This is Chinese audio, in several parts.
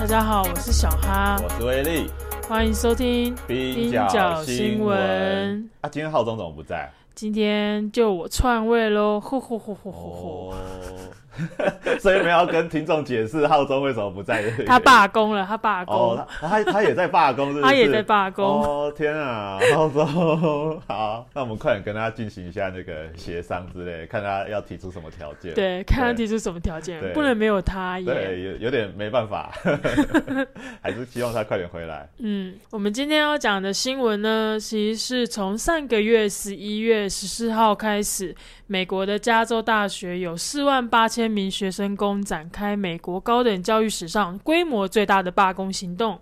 大家好，我是小哈，我是威力，欢迎收听冰角新闻。啊，今天浩中怎么不在？今天就我篡位喽！呼呼呼呼呼呼。所以没有跟听众解释浩中为什么不在。他罢工了，他罢工。哦，他他也在罢工，是他也在罢工。哦，天啊，浩中，好，那我们快点跟他进行一下那个协商之类，看他要提出什么条件。对，看他提出什么条件，不能没有他。对，有有点没办法，还是希望他快点回来。嗯，我们今天要讲的新闻呢，其实是从上个月十一月十四号开始。美国的加州大学有四万八千名学生工展开美国高等教育史上规模最大的罢工行动。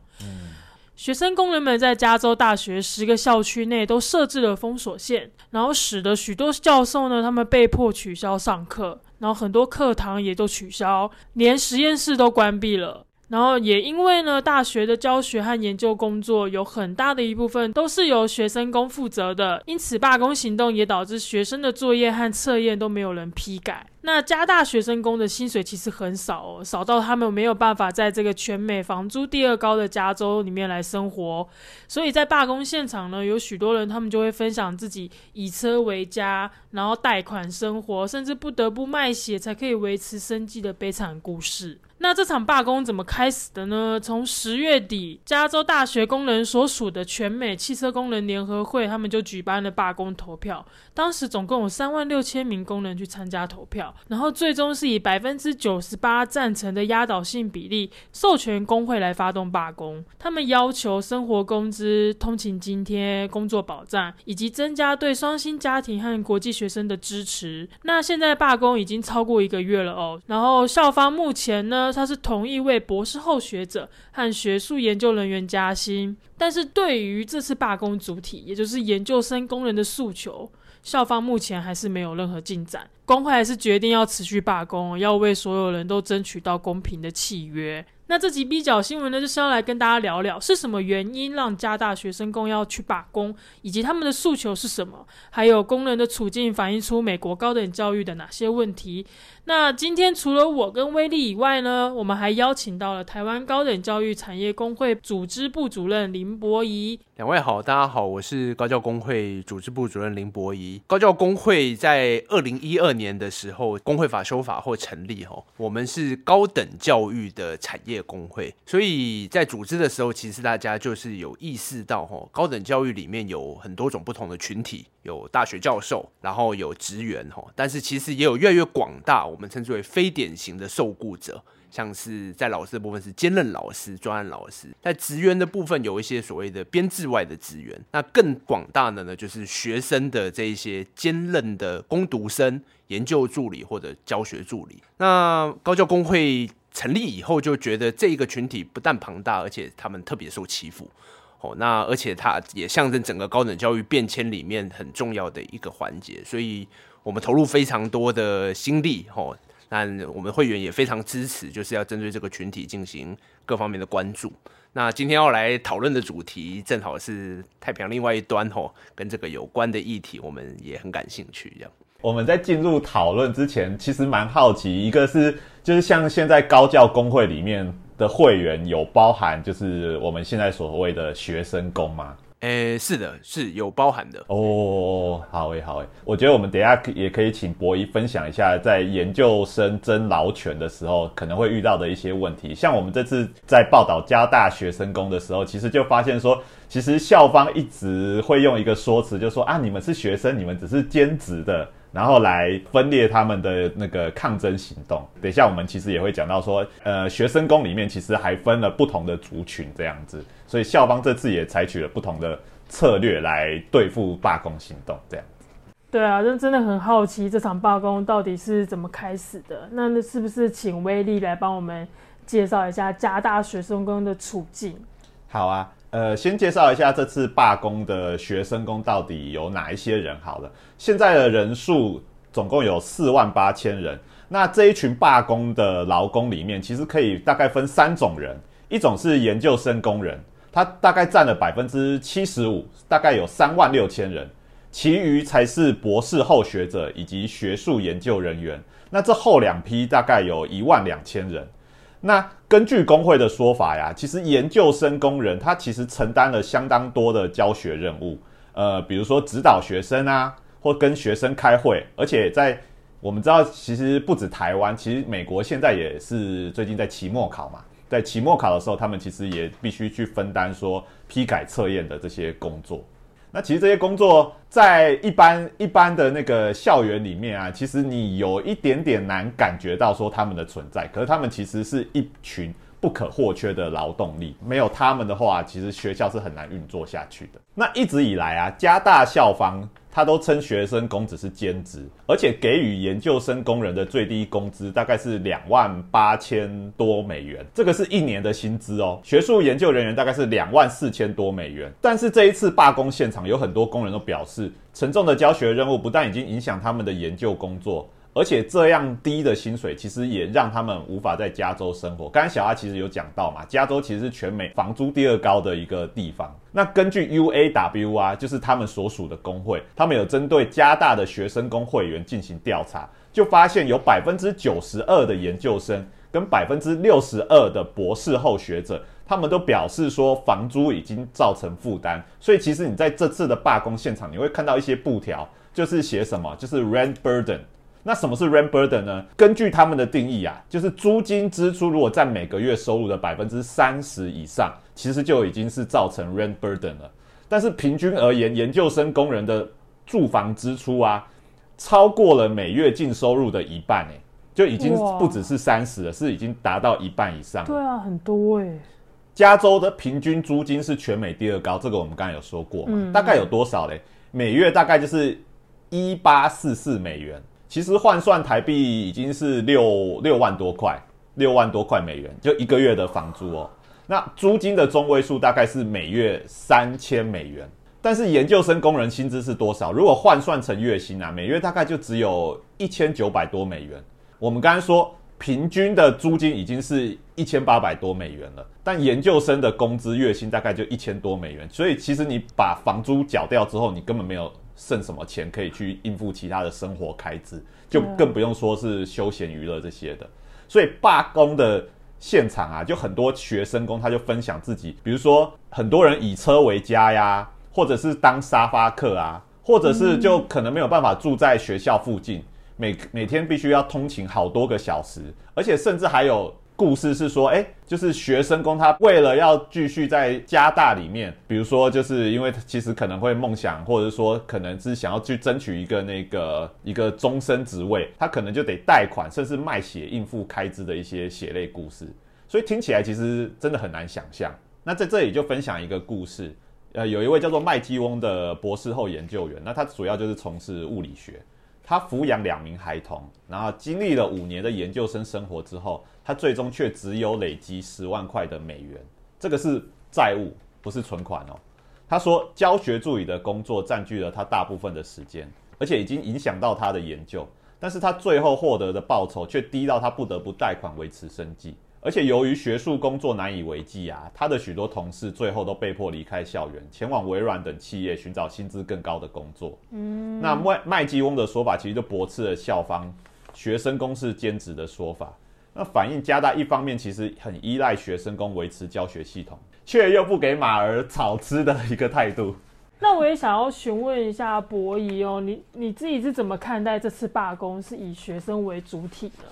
学生工人们在加州大学十个校区内都设置了封锁线，然后使得许多教授呢，他们被迫取消上课，然后很多课堂也都取消，连实验室都关闭了。然后也因为呢，大学的教学和研究工作有很大的一部分都是由学生工负责的，因此罢工行动也导致学生的作业和测验都没有人批改。那加大学生工的薪水其实很少哦，少到他们没有办法在这个全美房租第二高的加州里面来生活。所以在罢工现场呢，有许多人他们就会分享自己以车为家，然后贷款生活，甚至不得不卖血才可以维持生计的悲惨故事。那这场罢工怎么开始的呢？从十月底，加州大学工人所属的全美汽车工人联合会，他们就举办了罢工投票。当时总共有三万六千名工人去参加投票，然后最终是以百分之九十八赞成的压倒性比例，授权工会来发动罢工。他们要求生活工资、通勤津贴、工作保障，以及增加对双薪家庭和国际学生的支持。那现在罢工已经超过一个月了哦。然后校方目前呢？他是同意为博士后学者和学术研究人员加薪，但是对于这次罢工主体，也就是研究生工人的诉求，校方目前还是没有任何进展。工会还是决定要持续罢工，要为所有人都争取到公平的契约。那这集 B 角新闻呢，就是要来跟大家聊聊是什么原因让加大学生工要去罢工，以及他们的诉求是什么，还有工人的处境反映出美国高等教育的哪些问题。那今天除了我跟威力以外呢，我们还邀请到了台湾高等教育产业工会组织部主任林博仪。两位好，大家好，我是高教工会组织部主任林博仪。高教工会在二零一二年的时候，工会法修法后成立哈，我们是高等教育的产业。工会，所以在组织的时候，其实大家就是有意识到，哈，高等教育里面有很多种不同的群体，有大学教授，然后有职员，哈，但是其实也有越来越广大，我们称之为非典型的受雇者，像是在老师的部分是兼任老师、专案老师，在职员的部分有一些所谓的编制外的职员，那更广大的呢，就是学生的这一些兼任的攻读生、研究助理或者教学助理，那高教工会。成立以后就觉得这一个群体不但庞大，而且他们特别受欺负。哦，那而且它也象征整个高等教育变迁里面很重要的一个环节，所以我们投入非常多的心力。哦，那我们会员也非常支持，就是要针对这个群体进行各方面的关注。那今天要来讨论的主题，正好是太平洋另外一端，吼，跟这个有关的议题，我们也很感兴趣。这样。我们在进入讨论之前，其实蛮好奇，一个是就是像现在高教工会里面的会员有包含就是我们现在所谓的学生工吗？诶，是的，是有包含的哦。好诶，好诶，我觉得我们等下也可以请博一分享一下，在研究生争劳权的时候可能会遇到的一些问题。像我们这次在报道加大学生工的时候，其实就发现说，其实校方一直会用一个说辞，就说啊，你们是学生，你们只是兼职的。然后来分裂他们的那个抗争行动。等一下，我们其实也会讲到说，呃，学生工里面其实还分了不同的族群这样子，所以校方这次也采取了不同的策略来对付罢工行动这样子。对啊，就真的很好奇这场罢工到底是怎么开始的？那那是不是请威力来帮我们介绍一下加大学生工的处境？好啊。呃，先介绍一下这次罢工的学生工到底有哪一些人。好了，现在的人数总共有四万八千人。那这一群罢工的劳工里面，其实可以大概分三种人：一种是研究生工人，他大概占了百分之七十五，大概有三万六千人；其余才是博士后学者以及学术研究人员。那这后两批大概有一万两千人。那根据工会的说法呀，其实研究生工人他其实承担了相当多的教学任务，呃，比如说指导学生啊，或跟学生开会，而且在我们知道，其实不止台湾，其实美国现在也是最近在期末考嘛，在期末考的时候，他们其实也必须去分担说批改测验的这些工作。那其实这些工作在一般一般的那个校园里面啊，其实你有一点点难感觉到说他们的存在，可是他们其实是一群不可或缺的劳动力，没有他们的话，其实学校是很难运作下去的。那一直以来啊，加大校方。他都称学生工只是兼职，而且给予研究生工人的最低工资大概是两万八千多美元，这个是一年的薪资哦。学术研究人员大概是两万四千多美元。但是这一次罢工现场，有很多工人都表示，沉重的教学任务不但已经影响他们的研究工作。而且这样低的薪水，其实也让他们无法在加州生活。刚才小阿其实有讲到嘛，加州其实是全美房租第二高的一个地方。那根据 UAW 啊，就是他们所属的工会，他们有针对加大的学生工会员进行调查，就发现有百分之九十二的研究生跟百分之六十二的博士后学者，他们都表示说房租已经造成负担。所以其实你在这次的罢工现场，你会看到一些布条，就是写什么，就是 rent burden。那什么是 rent burden 呢？根据他们的定义啊，就是租金支出如果占每个月收入的百分之三十以上，其实就已经是造成 rent burden 了。但是平均而言，研究生工人的住房支出啊，超过了每月净收入的一半，诶，就已经不只是三十了，是已经达到一半以上。对啊，很多诶。加州的平均租金是全美第二高，这个我们刚才有说过嘛？大概有多少嘞？每月大概就是一八四四美元。其实换算台币已经是六六万多块，六万多块美元，就一个月的房租哦。那租金的中位数大概是每月三千美元，但是研究生工人薪资是多少？如果换算成月薪啊，每月大概就只有一千九百多美元。我们刚才说平均的租金已经是一千八百多美元了，但研究生的工资月薪大概就一千多美元，所以其实你把房租缴掉之后，你根本没有。剩什么钱可以去应付其他的生活开支，就更不用说是休闲娱乐这些的。所以罢工的现场啊，就很多学生工他就分享自己，比如说很多人以车为家呀，或者是当沙发客啊，或者是就可能没有办法住在学校附近，每每天必须要通勤好多个小时，而且甚至还有。故事是说，哎，就是学生工他为了要继续在加大里面，比如说，就是因为其实可能会梦想，或者说可能是想要去争取一个那个一个终身职位，他可能就得贷款，甚至卖血应付开支的一些血泪故事。所以听起来其实真的很难想象。那在这里就分享一个故事，呃，有一位叫做麦基翁的博士后研究员，那他主要就是从事物理学。他抚养两名孩童，然后经历了五年的研究生生活之后，他最终却只有累积十万块的美元，这个是债务，不是存款哦。他说，教学助理的工作占据了他大部分的时间，而且已经影响到他的研究，但是他最后获得的报酬却低到他不得不贷款维持生计。而且由于学术工作难以为继啊，他的许多同事最后都被迫离开校园，前往微软等企业寻找薪资更高的工作。嗯，那麦麦基翁的说法其实就驳斥了校方学生工是兼职的说法。那反映加大一方面其实很依赖学生工维持教学系统，却又不给马儿草吃的一个态度。那我也想要询问一下博仪哦，你你自己是怎么看待这次罢工是以学生为主体呢？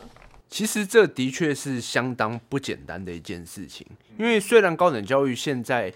其实这的确是相当不简单的一件事情，因为虽然高等教育现在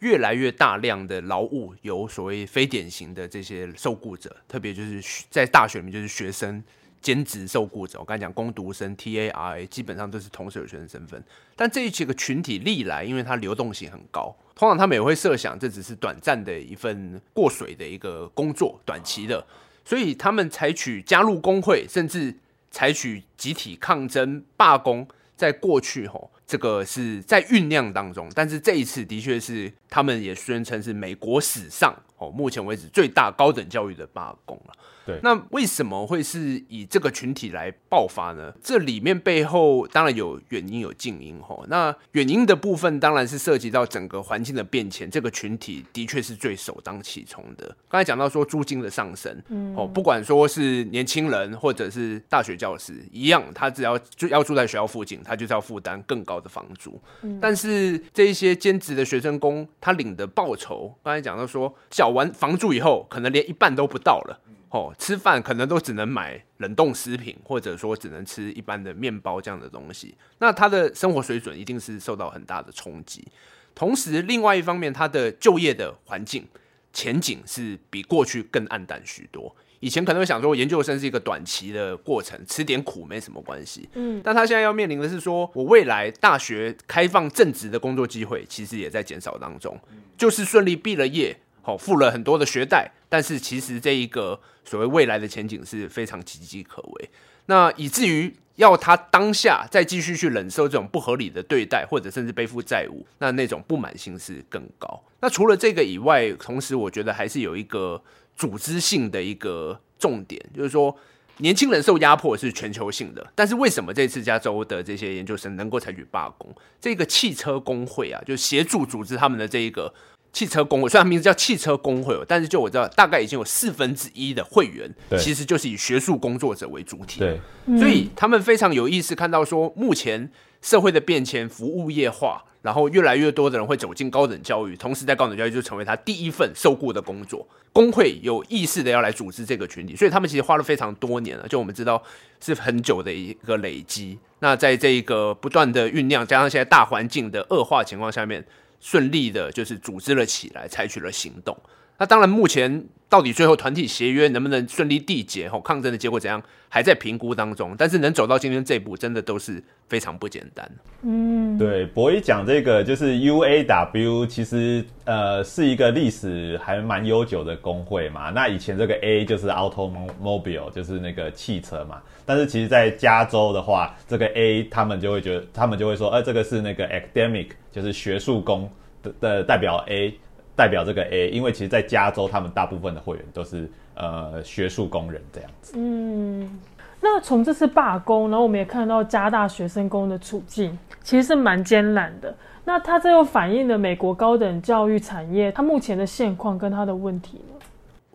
越来越大量的劳务有所谓非典型的这些受雇者，特别就是在大学里面就是学生兼职受雇者，我刚才讲攻读生 T A R A 基本上都是同时有学生身份，但这一些个群体历来因为它流动性很高，通常他们也会设想这只是短暂的一份过水的一个工作，短期的，所以他们采取加入工会，甚至。采取集体抗争罢工，在过去吼，这个是在酝酿当中，但是这一次的确是他们也宣称是美国史上哦，目前为止最大高等教育的罢工了。对那为什么会是以这个群体来爆发呢？这里面背后当然有远因有近因吼。那远因的部分当然是涉及到整个环境的变迁，这个群体的确是最首当其冲的。刚才讲到说租金的上升，嗯哦，不管说是年轻人或者是大学教师一样，他只要就要住在学校附近，他就是要负担更高的房租。但是这一些兼职的学生工，他领的报酬，刚才讲到说，缴完房租以后，可能连一半都不到了。哦，吃饭可能都只能买冷冻食品，或者说只能吃一般的面包这样的东西。那他的生活水准一定是受到很大的冲击。同时，另外一方面，他的就业的环境前景是比过去更暗淡许多。以前可能会想说，研究生是一个短期的过程，吃点苦没什么关系。嗯，但他现在要面临的是说，我未来大学开放正职的工作机会，其实也在减少当中。就是顺利毕了业，好付了很多的学贷，但是其实这一个所谓未来的前景是非常岌岌可危。那以至于要他当下再继续去忍受这种不合理的对待，或者甚至背负债务，那那种不满性是更高。那除了这个以外，同时我觉得还是有一个组织性的一个重点，就是说年轻人受压迫是全球性的，但是为什么这次加州的这些研究生能够采取罢工？这个汽车工会啊，就协助组织他们的这一个。汽车工会虽然名字叫汽车工会哦，但是就我知道，大概已经有四分之一的会员，其实就是以学术工作者为主体。对，所以他们非常有意识看到说，目前社会的变迁，服务业化，然后越来越多的人会走进高等教育，同时在高等教育就成为他第一份受雇的工作。工会有意识的要来组织这个群体，所以他们其实花了非常多年了，就我们知道是很久的一个累积。那在这一个不断的酝酿，加上现在大环境的恶化情况下面，顺利的就是组织了起来，采取了行动。那当然，目前到底最后团体协约能不能顺利缔结，吼抗争的结果怎样，还在评估当中。但是能走到今天这一步，真的都是非常不简单。嗯对，博一讲这个就是 UAW，其实呃是一个历史还蛮悠久的工会嘛。那以前这个 A 就是 automobile，就是那个汽车嘛。但是其实，在加州的话，这个 A 他们就会觉得，他们就会说，呃，这个是那个 academic，就是学术工的的代表 A，代表这个 A，因为其实，在加州，他们大部分的会员都是呃学术工人这样子。嗯那从这次罢工，然后我们也看到加大学生工的处境，其实是蛮艰难的。那它这又反映了美国高等教育产业它目前的现况跟它的问题呢？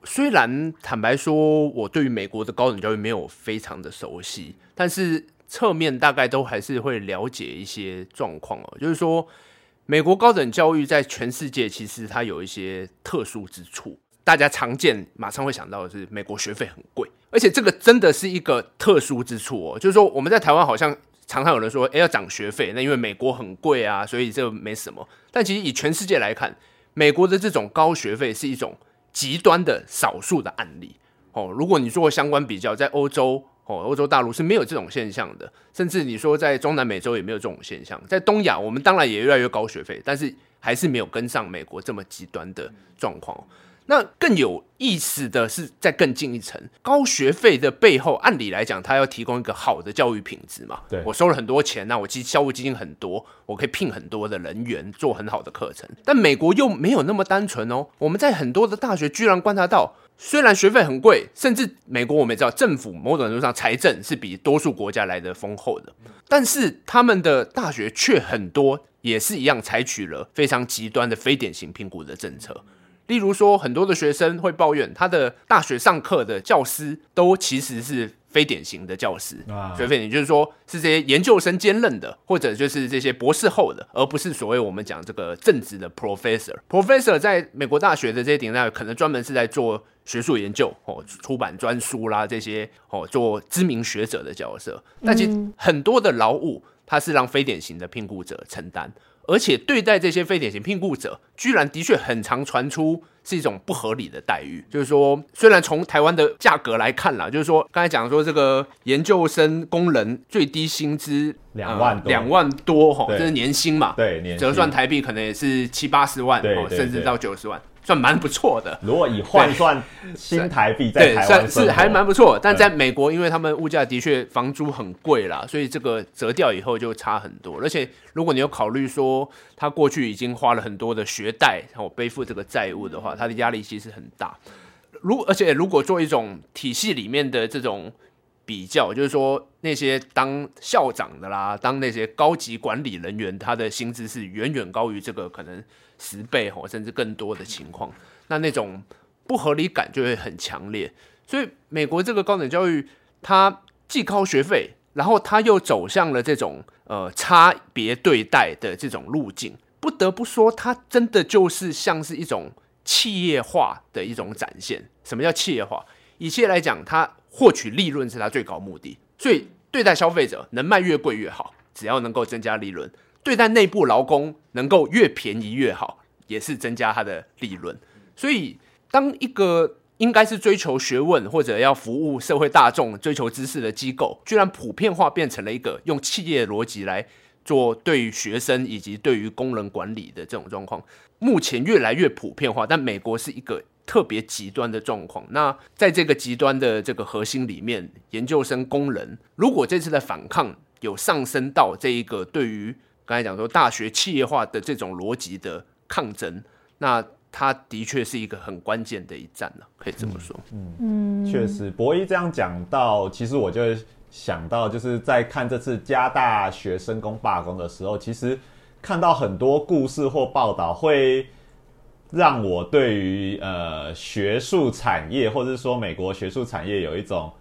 虽然坦白说，我对于美国的高等教育没有非常的熟悉，但是侧面大概都还是会了解一些状况哦。就是说，美国高等教育在全世界其实它有一些特殊之处，大家常见马上会想到的是美国学费很贵，而且这个真的是一个特殊之处哦。就是说，我们在台湾好像常常有人说，哎，要涨学费，那因为美国很贵啊，所以这没什么。但其实以全世界来看，美国的这种高学费是一种极端的少数的案例哦。如果你做相关比较，在欧洲哦，欧洲大陆是没有这种现象的，甚至你说在中南美洲也没有这种现象。在东亚，我们当然也越来越高学费，但是还是没有跟上美国这么极端的状况。那更有意思的是，在更近一层，高学费的背后，按理来讲，它要提供一个好的教育品质嘛。对我收了很多钱，那我基校务基金很多，我可以聘很多的人员做很好的课程。但美国又没有那么单纯哦。我们在很多的大学居然观察到，虽然学费很贵，甚至美国我们也知道，政府某种程度上财政是比多数国家来的丰厚的，但是他们的大学却很多也是一样采取了非常极端的非典型评估的政策。例如说，很多的学生会抱怨，他的大学上课的教师都其实是非典型的教师，啊所以非典就是说是这些研究生兼任的，或者就是这些博士后的，而不是所谓我们讲这个正职的 professor。professor 在美国大学的这些顶大，可能专门是在做学术研究哦，出版专书啦这些哦，做知名学者的角色。但其实很多的劳务，它是让非典型的聘雇者承担。而且对待这些非典型聘雇者，居然的确很常传出是一种不合理的待遇。就是说，虽然从台湾的价格来看啦，就是说刚才讲说这个研究生工人最低薪资两万多两万多哈，对这是年薪嘛？对，年折算台币可能也是七八十万，哦，甚至到九十万。算蛮不错的。如果以换算新台币在，台湾算是还蛮不错，但在美国，因为他们物价的确房租很贵啦，所以这个折掉以后就差很多。而且如果你有考虑说他过去已经花了很多的学贷，然后背负这个债务的话，他的压力其实很大。如而且如果做一种体系里面的这种比较，就是说那些当校长的啦，当那些高级管理人员，他的薪资是远远高于这个可能十倍吼，甚至更多的情况，那那种不合理感就会很强烈。所以美国这个高等教育，它既高学费，然后它又走向了这种呃差别对待的这种路径，不得不说，它真的就是像是一种企业化的一种展现。什么叫企业化？以企业来讲，它获取利润是它最高目的，所以对待消费者能卖越贵越好，只要能够增加利润；对待内部劳工能够越便宜越好，也是增加它的利润。所以，当一个应该是追求学问或者要服务社会大众、追求知识的机构，居然普遍化变成了一个用企业逻辑来做对于学生以及对于工人管理的这种状况，目前越来越普遍化。但美国是一个特别极端的状况。那在这个极端的这个核心里面，研究生工人如果这次的反抗有上升到这一个对于刚才讲说大学企业化的这种逻辑的抗争，那它的确是一个很关键的一战了，可以这么说。嗯，确实，博一这样讲到，其实我就想到，就是在看这次加大学生工罢工的时候，其实看到很多故事或报道，会让我对于呃学术产业，或者是说美国学术产业有一种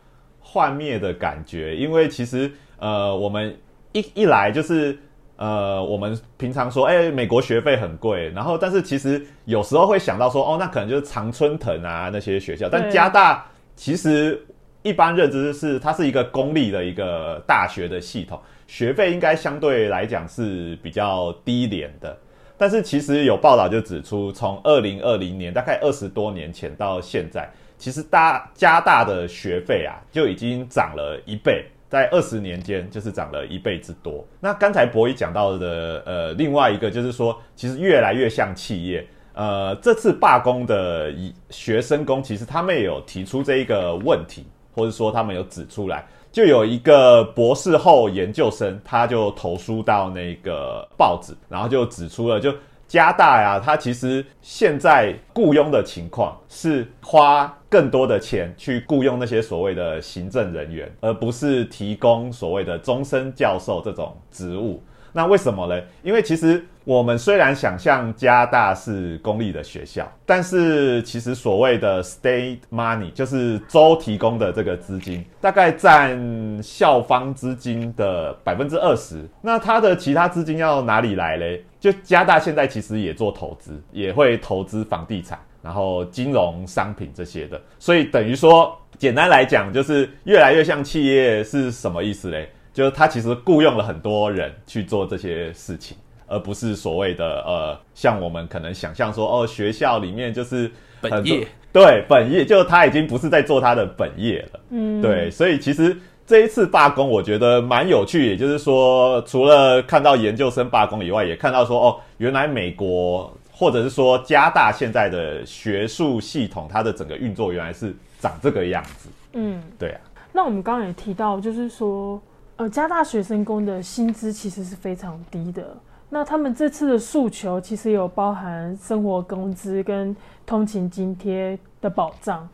幻灭的感觉，因为其实呃我们一一来就是。呃，我们平常说，哎、美国学费很贵，然后但是其实有时候会想到说，哦，那可能就是常春藤啊那些学校，但加大其实一般认知是它是一个公立的一个大学的系统，学费应该相对来讲是比较低廉的。但是其实有报道就指出，从二零二零年大概二十多年前到现在，其实大加大的学费啊就已经涨了一倍，在二十年间就是涨了一倍之多。那刚才博一讲到的，呃，另外一个就是说，其实越来越像企业。呃，这次罢工的以学生工，其实他们也有提出这一个问题，或者说他们有指出来，就有一个博士后研究生，他就投书到那个报纸，然后就指出了，就加大呀，他其实现在雇佣的情况是花更多的钱去雇佣那些所谓的行政人员，而不是提供所谓的终身教授这种职务。那为什么呢？因为其实我们虽然想象加大是公立的学校，但是其实所谓的 state money 就是州提供的这个资金，大概占校方资金的百分之二十。那它的其他资金要哪里来嘞？就加大现在其实也做投资，也会投资房地产，然后金融商品这些的。所以等于说，简单来讲，就是越来越像企业是什么意思嘞？就是他其实雇佣了很多人去做这些事情，而不是所谓的呃，像我们可能想象说，哦，学校里面就是本业对本业，就是他已经不是在做他的本业了。嗯，对，所以其实这一次罢工，我觉得蛮有趣。也就是说，除了看到研究生罢工以外，也看到说，哦，原来美国或者是说加大现在的学术系统，它的整个运作原来是长这个样子。嗯，对啊，那我们刚刚也提到，就是说，呃，加大学生工的薪资其实是非常低的。那他们这次的诉求其实有包含生活工资跟通勤津贴的保障。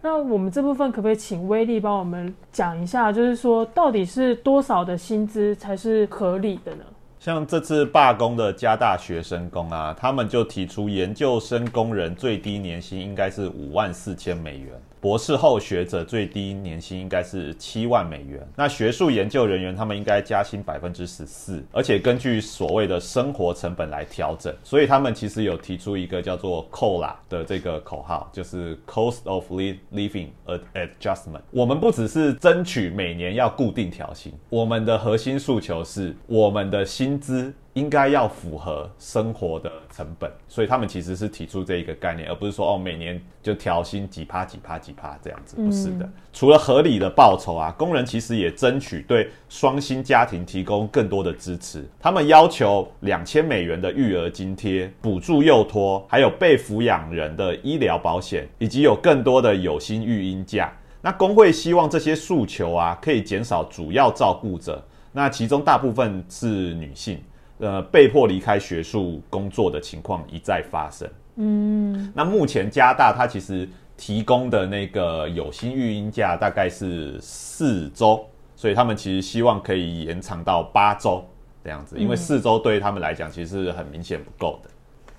那我们这部分可不可以请威力帮我们讲一下，就是说到底是多少的薪资才是合理的呢？像这次罢工的加大学生工啊，他们就提出研究生工人最低年薪应该是五万四千美元，博士后学者最低年薪应该是七万美元。那学术研究人员他们应该加薪百分之十四，而且根据所谓的生活成本来调整。所以他们其实有提出一个叫做 COLA 的这个口号，就是 Cost of Li- Living Adjustment。我们不只是争取每年要固定调薪，我们的核心诉求是我们的薪资。一应该要符合生活的成本，所以他们其实是提出这一个概念，而不是说哦每年就调薪几趴几趴几趴这样子，不是的。除了合理的报酬啊，工人其实也争取对双薪家庭提供更多的支持。他们要求两千美元的育儿津贴、补助幼托，还有被抚养人的医疗保险，以及有更多的有薪育婴假。那工会希望这些诉求啊，可以减少主要照顾者，那其中大部分是女性。呃，被迫离开学术工作的情况一再发生。嗯，那目前加大它其实提供的那个有薪育婴假大概是四周，所以他们其实希望可以延长到八周这样子，因为四周对他们来讲其实是很明显不够的。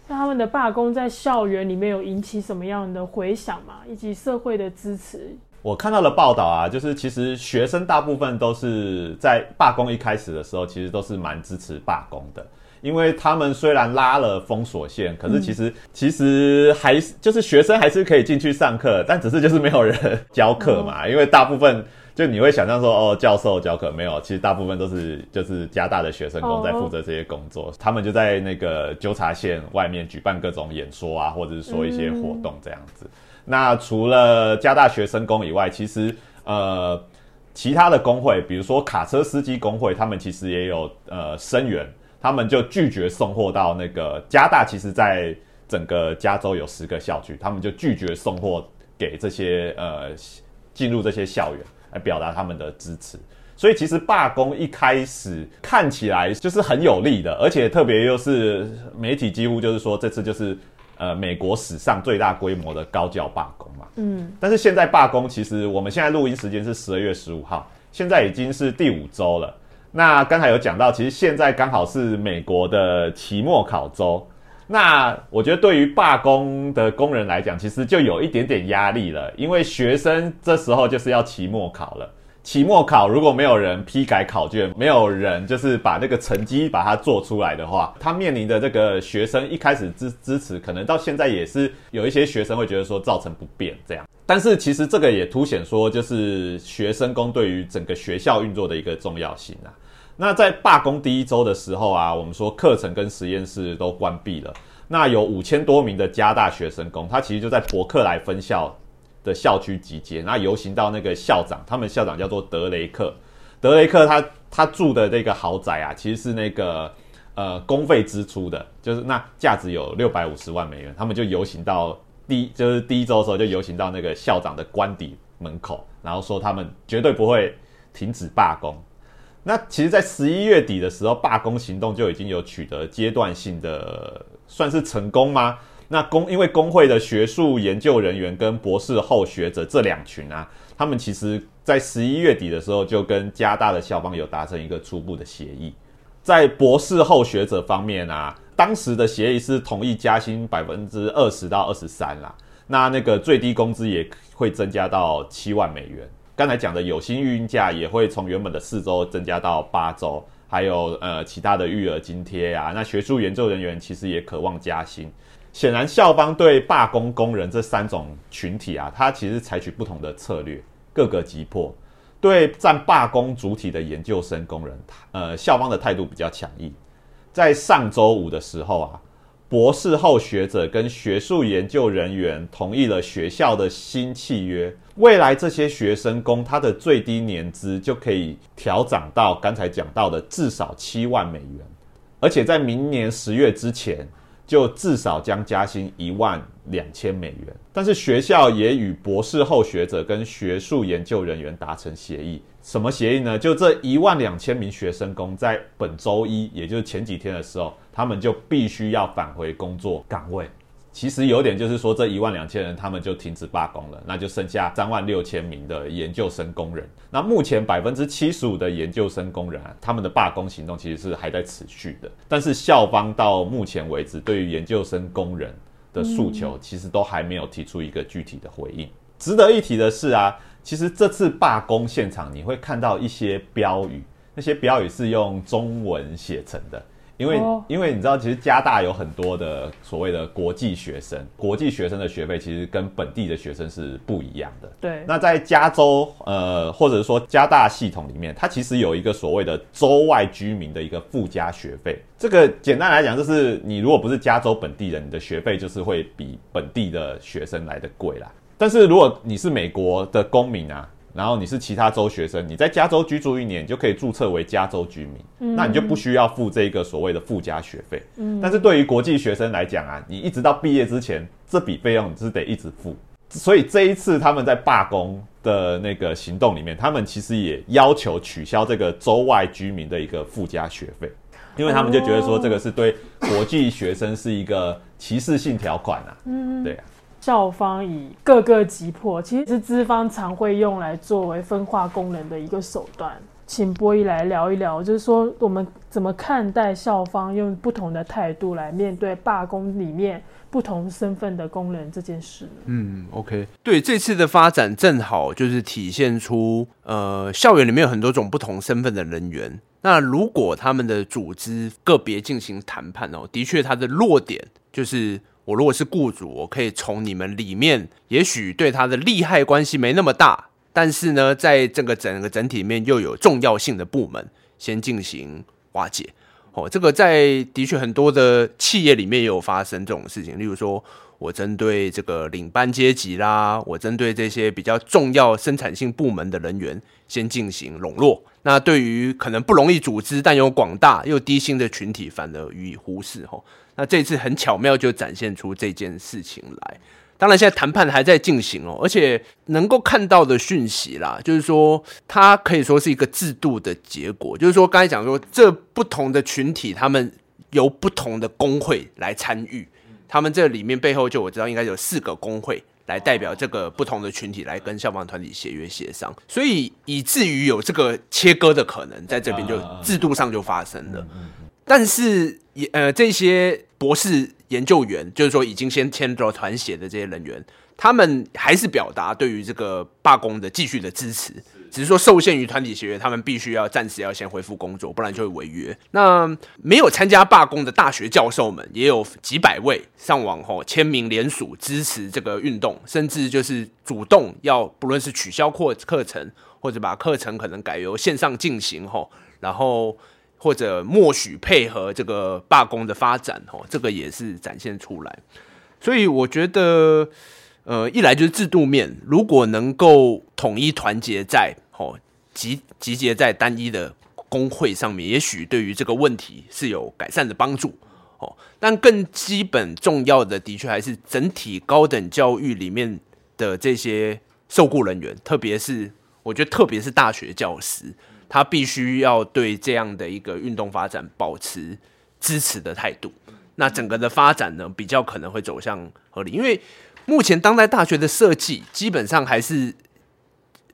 那他们的罢工在校园里面有引起什么样的回响吗？以及社会的支持？我看到的报道啊，就是其实学生大部分都是在罢工一开始的时候，其实都是蛮支持罢工的，因为他们虽然拉了封锁线，可是其实其实还是就是学生还是可以进去上课，但只是就是没有人教课嘛，因为大部分就你会想象说哦，教授教课没有，其实大部分都是就是加大的学生工在负责这些工作，他们就在那个纠察线外面举办各种演说啊，或者是说一些活动这样子。那除了加大学生工以外，其实呃，其他的工会，比如说卡车司机工会，他们其实也有呃声援，他们就拒绝送货到那个加大。其实，在整个加州有十个校区，他们就拒绝送货给这些呃进入这些校园，来表达他们的支持。所以，其实罢工一开始看起来就是很有利的，而且特别又是媒体几乎就是说这次就是。呃，美国史上最大规模的高教罢工嘛，嗯，但是现在罢工，其实我们现在录音时间是十二月十五号，现在已经是第五周了。那刚才有讲到，其实现在刚好是美国的期末考周，那我觉得对于罢工的工人来讲，其实就有一点点压力了，因为学生这时候就是要期末考了。期末考如果没有人批改考卷，没有人就是把那个成绩把它做出来的话，他面临的这个学生一开始支支持，可能到现在也是有一些学生会觉得说造成不便这样。但是其实这个也凸显说，就是学生工对于整个学校运作的一个重要性啊。那在罢工第一周的时候啊，我们说课程跟实验室都关闭了，那有五千多名的加大学生工，他其实就在伯克莱分校。的校区集结，那游行到那个校长，他们校长叫做德雷克，德雷克他他住的那个豪宅啊，其实是那个呃公费支出的，就是那价值有六百五十万美元，他们就游行到第就是第一周的时候就游行到那个校长的官邸门口，然后说他们绝对不会停止罢工。那其实，在十一月底的时候，罢工行动就已经有取得阶段性的算是成功吗？那工因为工会的学术研究人员跟博士后学者这两群啊，他们其实在十一月底的时候就跟加大的校方有达成一个初步的协议。在博士后学者方面啊，当时的协议是同意加薪百分之二十到二十三啦。那那个最低工资也会增加到七万美元。刚才讲的有薪育婴假也会从原本的四周增加到八周，还有呃其他的育儿津贴啊。那学术研究人员其实也渴望加薪。显然，校方对罢工工人这三种群体啊，他其实采取不同的策略，各个击破。对占罢工主体的研究生工人，呃，校方的态度比较强硬。在上周五的时候啊，博士后学者跟学术研究人员同意了学校的新契约，未来这些学生工他的最低年资就可以调涨到刚才讲到的至少七万美元，而且在明年十月之前。就至少将加薪一万两千美元，但是学校也与博士后学者跟学术研究人员达成协议。什么协议呢？就这一万两千名学生工在本周一，也就是前几天的时候，他们就必须要返回工作岗位。其实有点就是说，这一万两千人他们就停止罢工了，那就剩下三万六千名的研究生工人。那目前百分之七十五的研究生工人啊，他们的罢工行动其实是还在持续的。但是校方到目前为止，对于研究生工人的诉求，其实都还没有提出一个具体的回应。值得一提的是啊，其实这次罢工现场你会看到一些标语，那些标语是用中文写成的。因为、哦因为你知道，其实加大有很多的所谓的国际学生，国际学生的学费其实跟本地的学生是不一样的。对，那在加州，呃，或者说加大系统里面，它其实有一个所谓的州外居民的一个附加学费。这个简单来讲，就是你如果不是加州本地人，你的学费就是会比本地的学生来的贵啦。但是如果你是美国的公民啊，然后你是其他州学生，你在加州居住一年，你就可以注册为加州居民，那你就不需要付这个所谓的附加学费。但是对于国际学生来讲啊，你一直到毕业之前，这笔费用你是得一直付。所以这一次他们在罢工的那个行动里面，他们其实也要求取消这个州外居民的一个附加学费，因为他们就觉得说这个是对国际学生是一个歧视性条款啊。嗯，对啊。校方以各个击破，其实是资方常会用来作为分化功能的一个手段。请波一来聊一聊，就是说我们怎么看待校方用不同的态度来面对罢工里面不同身份的工人这件事？嗯，OK，对这次的发展正好就是体现出，呃，校园里面有很多种不同身份的人员。那如果他们的组织个别进行谈判哦，的确它的弱点就是，我如果是雇主，我可以从你们里面，也许对他的利害关系没那么大，但是呢，在这个整个整体里面又有重要性的部门，先进行瓦解。哦，这个在的确很多的企业里面也有发生这种事情，例如说，我针对这个领班阶级啦，我针对这些比较重要生产性部门的人员先进行笼络。那对于可能不容易组织但有广大又低薪的群体，反而予以忽视。吼，那这次很巧妙就展现出这件事情来。当然，现在谈判还在进行哦，而且能够看到的讯息啦，就是说它可以说是一个制度的结果，就是说刚才讲说这不同的群体，他们由不同的工会来参与，他们这里面背后就我知道应该有四个工会来代表这个不同的群体来跟消防团体协约协商，所以以至于有这个切割的可能，在这边就制度上就发生了。但是也呃，这些博士研究员，就是说已经先签了团协的这些人员，他们还是表达对于这个罢工的继续的支持，只是说受限于团体协约，他们必须要暂时要先恢复工作，不然就会违约。那没有参加罢工的大学教授们，也有几百位上网后签名联署支持这个运动，甚至就是主动要不论是取消课课程，或者把课程可能改由线上进行后，然后。或者默许配合这个罢工的发展，哦，这个也是展现出来。所以我觉得，呃，一来就是制度面，如果能够统一团结在哦集集结在单一的工会上面，也许对于这个问题是有改善的帮助。哦，但更基本重要的，的确还是整体高等教育里面的这些受雇人员，特别是我觉得，特别是大学教师。他必须要对这样的一个运动发展保持支持的态度，那整个的发展呢，比较可能会走向合理。因为目前当代大学的设计基本上还是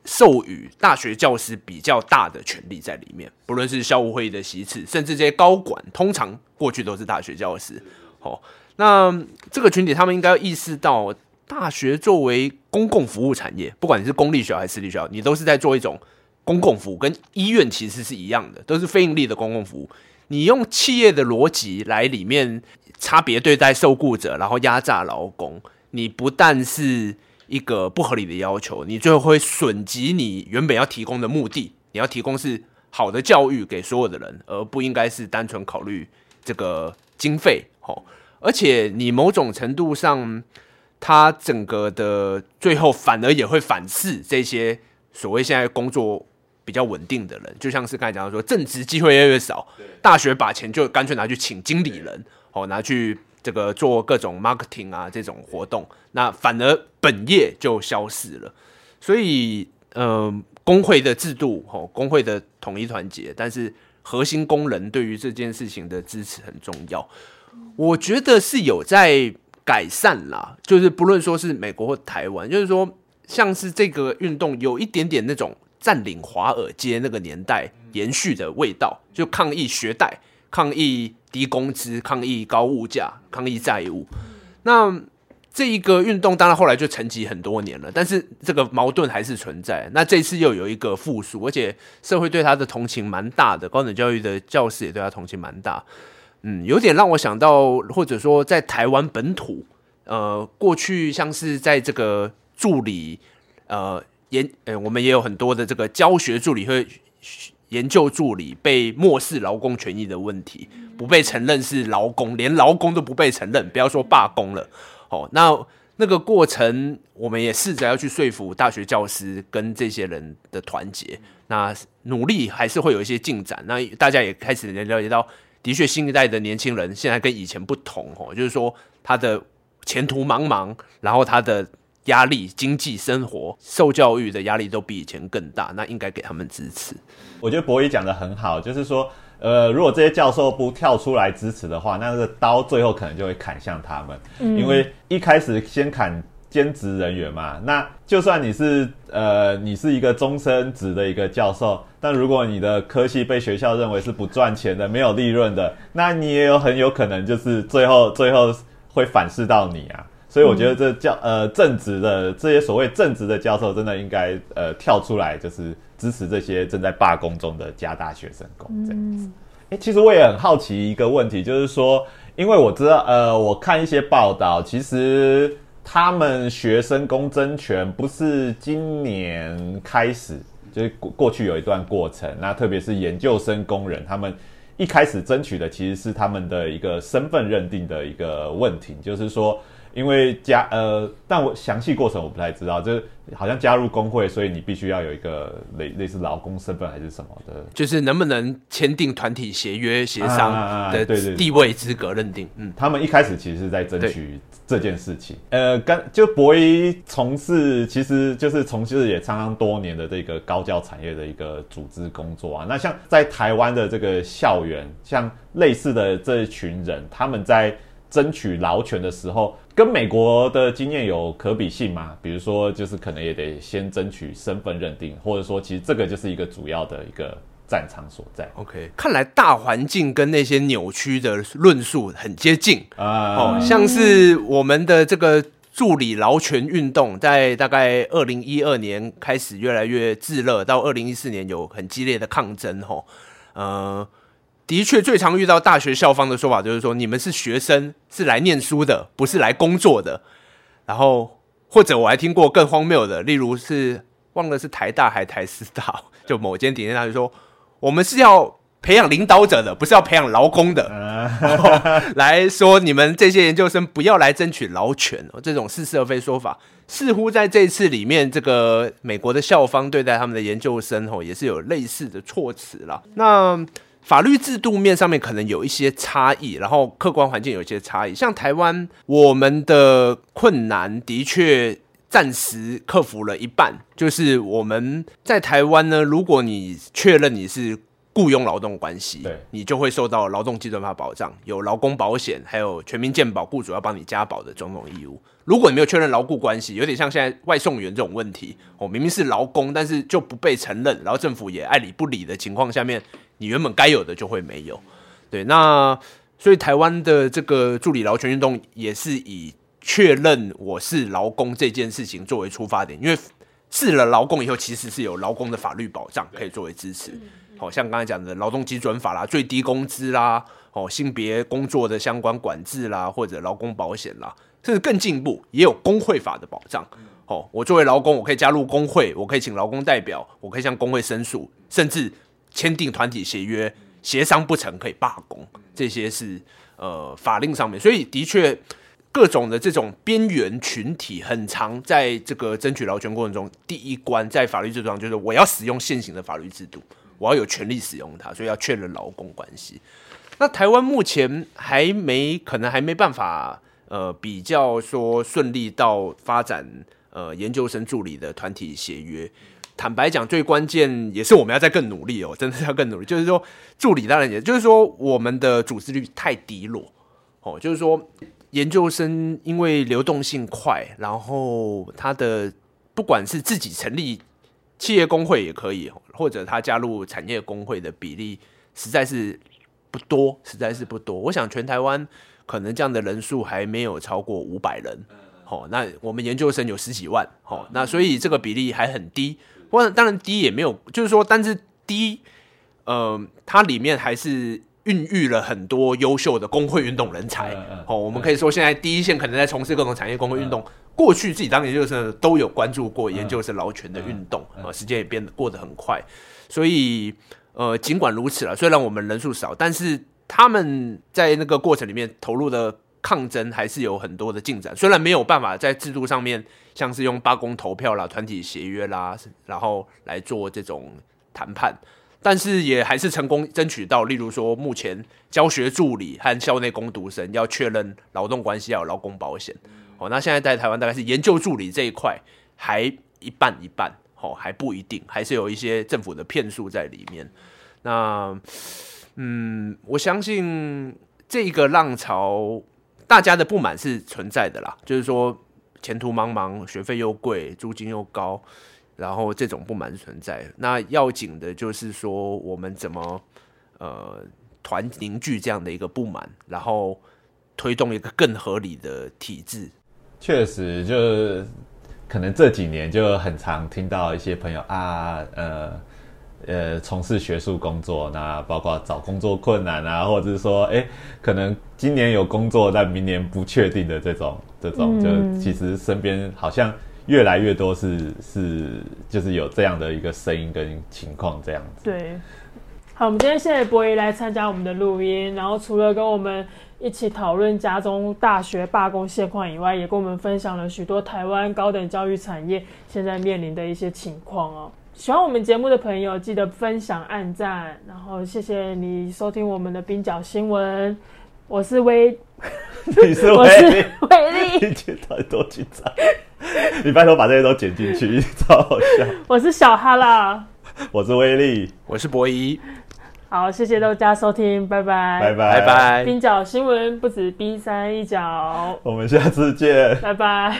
授予大学教师比较大的权利在里面，不论是校务会议的席次，甚至这些高管，通常过去都是大学教师。哦，那这个群体他们应该意识到，大学作为公共服务产业，不管你是公立学校还是私立学校，你都是在做一种。公共服务跟医院其实是一样的，都是非盈利的公共服务。你用企业的逻辑来里面差别对待受雇者，然后压榨劳工，你不但是一个不合理的要求，你最后会损及你原本要提供的目的。你要提供是好的教育给所有的人，而不应该是单纯考虑这个经费。哦，而且你某种程度上，它整个的最后反而也会反噬这些所谓现在工作。比较稳定的人，就像是刚才讲到说，正职机会越来越少，大学把钱就干脆拿去请经理人，哦，拿去这个做各种 marketing 啊这种活动，那反而本业就消失了。所以，嗯，工会的制度，哦，工会的统一团结，但是核心工人对于这件事情的支持很重要。我觉得是有在改善啦，就是不论说是美国或台湾，就是说像是这个运动有一点点那种。占领华尔街那个年代延续的味道，就抗议学贷、抗议低工资、抗议高物价、抗议债务。那这一个运动当然后来就沉寂很多年了，但是这个矛盾还是存在。那这次又有一个复苏，而且社会对他的同情蛮大的，高等教育的教师也对他同情蛮大。嗯，有点让我想到，或者说在台湾本土，呃，过去像是在这个助理，呃，研，呃，我们也有很多的这个教学助理和研究助理被漠视劳工权益的问题，不被承认是劳工，连劳工都不被承认，不要说罢工了。哦，那那个过程，我们也试着要去说服大学教师跟这些人的团结，那努力还是会有一些进展。那大家也开始了解到。的确，新一代的年轻人现在跟以前不同哦，就是说他的前途茫茫，然后他的压力、经济生活、受教育的压力都比以前更大，那应该给他们支持。我觉得博弈讲的很好，就是说，呃，如果这些教授不跳出来支持的话，那个刀最后可能就会砍向他们，因为一开始先砍。兼职人员嘛，那就算你是呃，你是一个终身职的一个教授，但如果你的科系被学校认为是不赚钱的、没有利润的，那你也有很有可能就是最后最后会反噬到你啊。所以我觉得这教呃正直的这些所谓正直的教授，真的应该呃跳出来，就是支持这些正在罢工中的加大学生工这样子。哎，其实我也很好奇一个问题，就是说，因为我知道呃，我看一些报道，其实。他们学生工争权不是今年开始，就是过过去有一段过程。那特别是研究生工人，他们一开始争取的其实是他们的一个身份认定的一个问题，就是说。因为加呃，但我详细过程我不太知道，就是好像加入工会，所以你必须要有一个类类似劳工身份还是什么的，就是能不能签订团体协约协商的地位资格认定。嗯，他们一开始其实是在争取这件事情。呃，跟就博一从事其实就是从事也相当多年的这个高教产业的一个组织工作啊。那像在台湾的这个校园，像类似的这一群人，他们在。争取劳权的时候，跟美国的经验有可比性吗？比如说，就是可能也得先争取身份认定，或者说，其实这个就是一个主要的一个战场所在。OK，看来大环境跟那些扭曲的论述很接近啊。哦，像是我们的这个助理劳权运动，在大概二零一二年开始越来越炙热，到二零一四年有很激烈的抗争。吼，呃。的确，最常遇到大学校方的说法就是说，你们是学生，是来念书的，不是来工作的。然后，或者我还听过更荒谬的，例如是忘了是台大还台师大，就某间顶尖大学说，我们是要培养领导者的，不是要培养劳工的。来说，你们这些研究生不要来争取劳权，这种似是而非说法，似乎在这次里面，这个美国的校方对待他们的研究生，吼，也是有类似的措辞了。那。法律制度面上面可能有一些差异，然后客观环境有一些差异。像台湾，我们的困难的确暂时克服了一半，就是我们在台湾呢，如果你确认你是雇佣劳动关系，对，你就会受到劳动基准法保障，有劳工保险，还有全民健保，雇主要帮你加保的种种义务。如果你没有确认劳雇关系，有点像现在外送员这种问题，哦，明明是劳工，但是就不被承认，然后政府也爱理不理的情况下面。你原本该有的就会没有，对，那所以台湾的这个助理劳权运动也是以确认我是劳工这件事情作为出发点，因为是了劳工以后，其实是有劳工的法律保障可以作为支持，好像刚才讲的劳动基准法啦、最低工资啦、哦性别工作的相关管制啦，或者劳工保险啦，甚至更进一步，也有工会法的保障。哦，我作为劳工，我可以加入工会，我可以请劳工代表，我可以向工会申诉，甚至。签订团体协约，协商不成可以罢工，这些是呃法令上面，所以的确各种的这种边缘群体，很常在这个争取劳权过程中，第一关在法律制度上就是我要使用现行的法律制度，我要有权利使用它，所以要确认劳工关系。那台湾目前还没可能还没办法呃比较说顺利到发展呃研究生助理的团体协约。坦白讲，最关键也是我们要再更努力哦，真的要更努力。就是说，助理当然也就是说，我们的组织率太低落哦。就是说，研究生因为流动性快，然后他的不管是自己成立企业工会也可以，或者他加入产业工会的比例实在是不多，实在是不多。我想全台湾可能这样的人数还没有超过五百人。哦，那我们研究生有十几万，哦，那所以这个比例还很低。或当然低也没有，就是说，但是低，呃，它里面还是孕育了很多优秀的工会运动人才。哦，我们可以说现在第一线可能在从事各种产业工会运动，过去自己当研究生的都有关注过研究生劳权的运动啊，时间也变得过得很快，所以呃，尽管如此了，虽然我们人数少，但是他们在那个过程里面投入的抗争还是有很多的进展，虽然没有办法在制度上面像是用罢工投票啦、团体协约啦，然后来做这种谈判。但是也还是成功争取到，例如说，目前教学助理和校内工读生要确认劳动关系要有劳工保险。哦，那现在在台湾大概是研究助理这一块还一半一半，哦还不一定，还是有一些政府的骗术在里面。那嗯，我相信这个浪潮，大家的不满是存在的啦，就是说前途茫茫，学费又贵，租金又高。然后这种不满是存在，那要紧的就是说，我们怎么呃团凝聚这样的一个不满，然后推动一个更合理的体制。确实，就可能这几年就很常听到一些朋友啊，呃呃，从事学术工作，那包括找工作困难啊，或者是说，哎，可能今年有工作，但明年不确定的这种，这种，就其实身边好像。越来越多是是就是有这样的一个声音跟情况这样子。对，好，我们今天谢谢博仪来参加我们的录音，然后除了跟我们一起讨论家中大学罢工现况以外，也跟我们分享了许多台湾高等教育产业现在面临的一些情况哦。喜欢我们节目的朋友，记得分享、按赞，然后谢谢你收听我们的冰角新闻。我是威，你是威力，威力，你剪太多精彩。你拜托把这些都剪进去，超好笑。我是小哈啦，我是威力，我是博仪。好，谢谢大家收听，拜拜，拜拜，拜拜。冰角新闻不止冰山一角，我们下次见，拜拜。